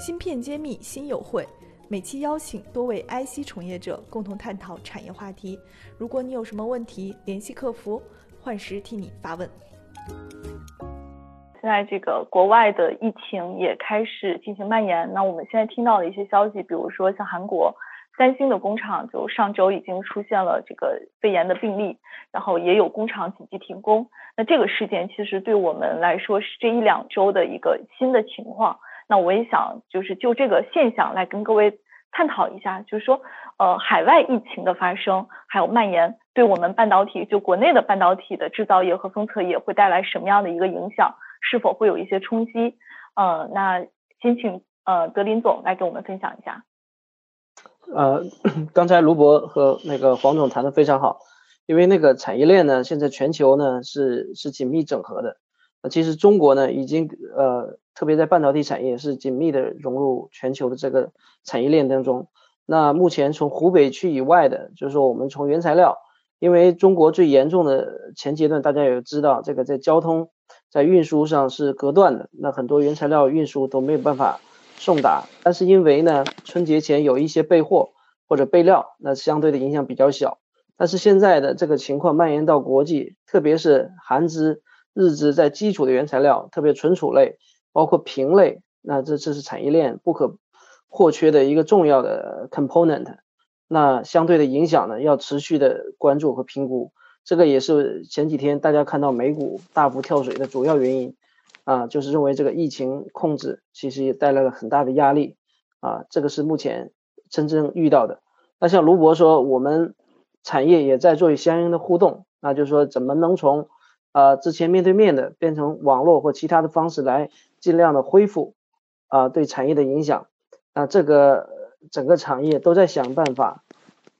芯片揭秘新友会，每期邀请多位 IC 从业者共同探讨产业话题。如果你有什么问题，联系客服，幻时替你发问。现在这个国外的疫情也开始进行蔓延，那我们现在听到的一些消息，比如说像韩国三星的工厂就上周已经出现了这个肺炎的病例，然后也有工厂紧急停工。那这个事件其实对我们来说是这一两周的一个新的情况。那我也想就是就这个现象来跟各位探讨一下，就是说呃海外疫情的发生还有蔓延，对我们半导体就国内的半导体的制造业和封测业会带来什么样的一个影响？是否会有一些冲击？呃，那先请呃德林总来给我们分享一下。呃，刚才卢博和那个黄总谈的非常好，因为那个产业链呢，现在全球呢是是紧密整合的。那其实中国呢，已经呃，特别在半导体产业是紧密的融入全球的这个产业链当中。那目前从湖北区以外的，就是说我们从原材料，因为中国最严重的前阶段大家也知道，这个在交通。在运输上是隔断的，那很多原材料运输都没有办法送达。但是因为呢，春节前有一些备货或者备料，那相对的影响比较小。但是现在的这个情况蔓延到国际，特别是韩资、日资在基础的原材料，特别存储类，包括品类，那这这是产业链不可或缺的一个重要的 component。那相对的影响呢，要持续的关注和评估。这个也是前几天大家看到美股大幅跳水的主要原因，啊，就是认为这个疫情控制其实也带来了很大的压力，啊，这个是目前真正遇到的。那像卢博说，我们产业也在做相应的互动，那就是说怎么能从啊之前面对面的变成网络或其他的方式来尽量的恢复啊对产业的影响，那这个整个产业都在想办法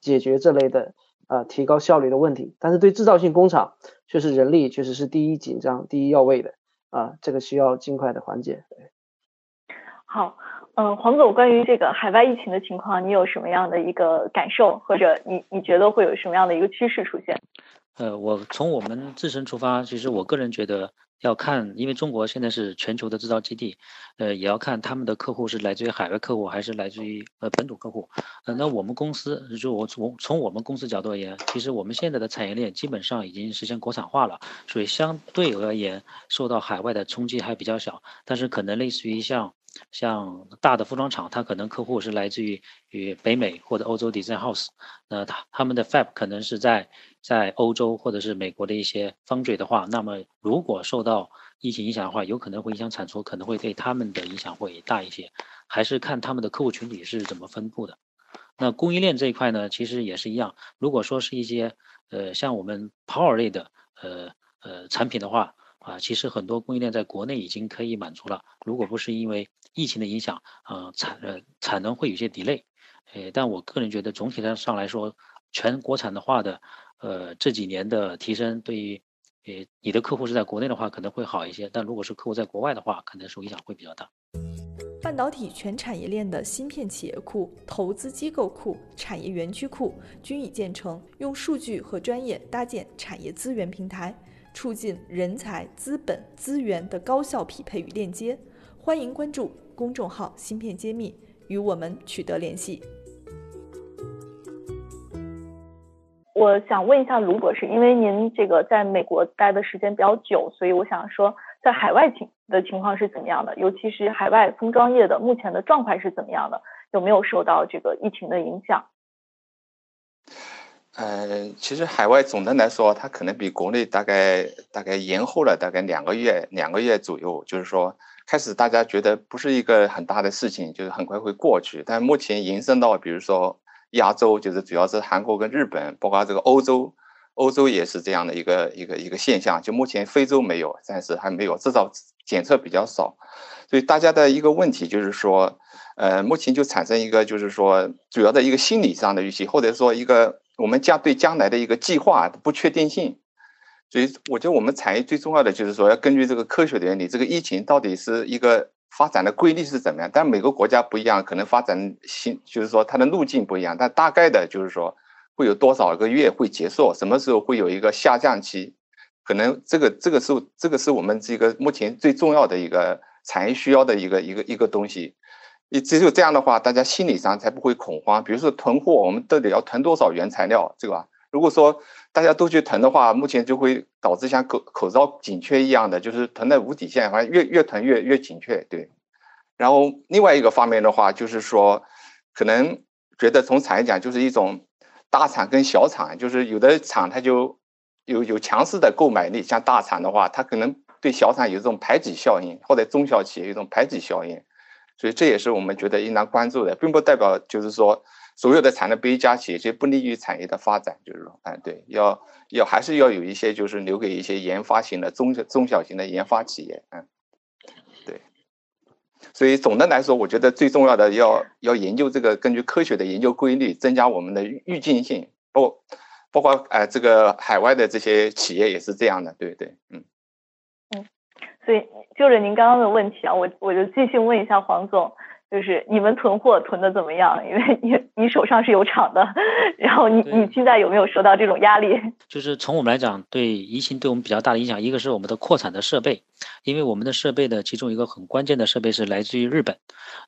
解决这类的。啊，提高效率的问题，但是对制造性工厂，确实人力确实是第一紧张、第一要位的啊，这个需要尽快的缓解。好，嗯，黄总，关于这个海外疫情的情况，你有什么样的一个感受，或者你你觉得会有什么样的一个趋势出现？呃，我从我们自身出发，其实我个人觉得。要看，因为中国现在是全球的制造基地，呃，也要看他们的客户是来自于海外客户还是来自于呃本土客户。呃，那我们公司就我从从我们公司角度而言，其实我们现在的产业链基本上已经实现国产化了，所以相对而言受到海外的冲击还比较小。但是可能类似于像像大的服装厂，它可能客户是来自于与北美或者欧洲 design house，那他他们的 fab 可能是在。在欧洲或者是美国的一些方嘴的话，那么如果受到疫情影响的话，有可能会影响产出，可能会对他们的影响会大一些。还是看他们的客户群体是怎么分布的。那供应链这一块呢，其实也是一样。如果说是一些呃像我们 power 类的呃呃产品的话啊，其实很多供应链在国内已经可以满足了。如果不是因为疫情的影响，呃产呃产能会有些 delay。呃，但我个人觉得总体上上来说，全国产的话的。呃，这几年的提升对于，呃，你的客户是在国内的话可能会好一些，但如果是客户在国外的话，可能受影响会比较大。半导体全产业链的芯片企业库、投资机构库、产业园区库均已建成，用数据和专业搭建产业资源平台，促进人才、资本、资源的高效匹配与链接。欢迎关注公众号“芯片揭秘”，与我们取得联系。我想问一下卢博士，因为您这个在美国待的时间比较久，所以我想说，在海外情的情况是怎么样的？尤其是海外封装业的目前的状况是怎么样的？有没有受到这个疫情的影响？呃，其实海外总的来说，它可能比国内大概大概延后了大概两个月两个月左右。就是说，开始大家觉得不是一个很大的事情，就是很快会过去。但目前延伸到，比如说。亚洲就是主要是韩国跟日本，包括这个欧洲，欧洲也是这样的一个一个一个现象。就目前非洲没有，暂时还没有，至少检测比较少。所以大家的一个问题就是说，呃，目前就产生一个就是说主要的一个心理上的预期，或者说一个我们将对将来的一个计划不确定性。所以我觉得我们产业最重要的就是说要根据这个科学的原理，这个疫情到底是一个。发展的规律是怎么样？但每个国家不一样，可能发展新就是说它的路径不一样。但大概的就是说会有多少个月会结束，什么时候会有一个下降期？可能这个这个是这个是我们这个目前最重要的一个产业需要的一个一个一个东西。你只有这样的话，大家心理上才不会恐慌。比如说囤货，我们到底要囤多少原材料，这个如果说大家都去囤的话，目前就会导致像口口罩紧缺一样的，就是囤在无底线，反正越越囤越越紧缺。对。然后另外一个方面的话，就是说，可能觉得从产业讲，就是一种大厂跟小厂，就是有的厂它就有有强势的购买力，像大厂的话，它可能对小厂有这种排挤效应，或者中小企业有一种排挤效应。所以这也是我们觉得应当关注的，并不代表就是说所有的产能被一家企业就不利于产业的发展。就是说，哎，对，要要还是要有一些就是留给一些研发型的中小中小型的研发企业，嗯，对。所以总的来说，我觉得最重要的要要研究这个根据科学的研究规律，增加我们的预见性。包包括哎，这个海外的这些企业也是这样的，对对，嗯嗯。所以，就着您刚刚的问题啊，我我就继续问一下黄总，就是你们囤货囤的怎么样？因为你你手上是有厂的，然后你你现在有没有受到这种压力？就是从我们来讲，对疫情对我们比较大的影响，一个是我们的扩产的设备，因为我们的设备的其中一个很关键的设备是来自于日本。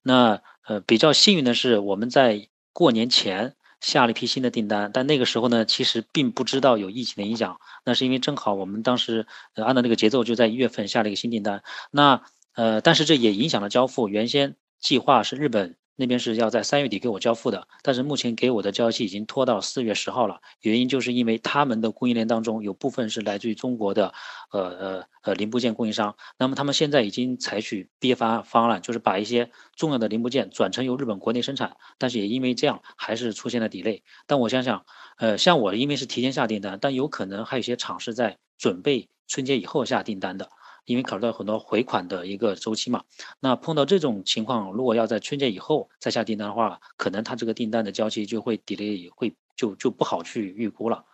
那呃，比较幸运的是，我们在过年前。下了一批新的订单，但那个时候呢，其实并不知道有疫情的影响。那是因为正好我们当时呃按照那个节奏，就在一月份下了一个新订单。那呃，但是这也影响了交付。原先计划是日本。那边是要在三月底给我交付的，但是目前给我的交期已经拖到四月十号了。原因就是因为他们的供应链当中有部分是来自于中国的，呃呃呃零部件供应商。那么他们现在已经采取憋发方案，就是把一些重要的零部件转成由日本国内生产。但是也因为这样，还是出现了 delay。但我想想，呃，像我因为是提前下订单，但有可能还有一些厂是在准备春节以后下订单的。因为考虑到很多回款的一个周期嘛，那碰到这种情况，如果要在春节以后再下订单的话，可能他这个订单的交期就会 delay，会就就不好去预估了。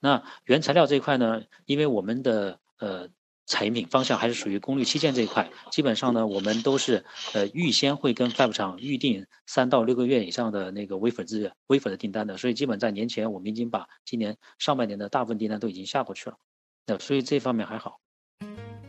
那原材料这一块呢，因为我们的呃产品方向还是属于功率器件这一块，基本上呢，我们都是呃预先会跟 fab 厂预定三到六个月以上的那个微粉资源 wafer 的订单的，所以基本在年前我们已经把今年上半年的大部分订单都已经下过去了，那所以这方面还好。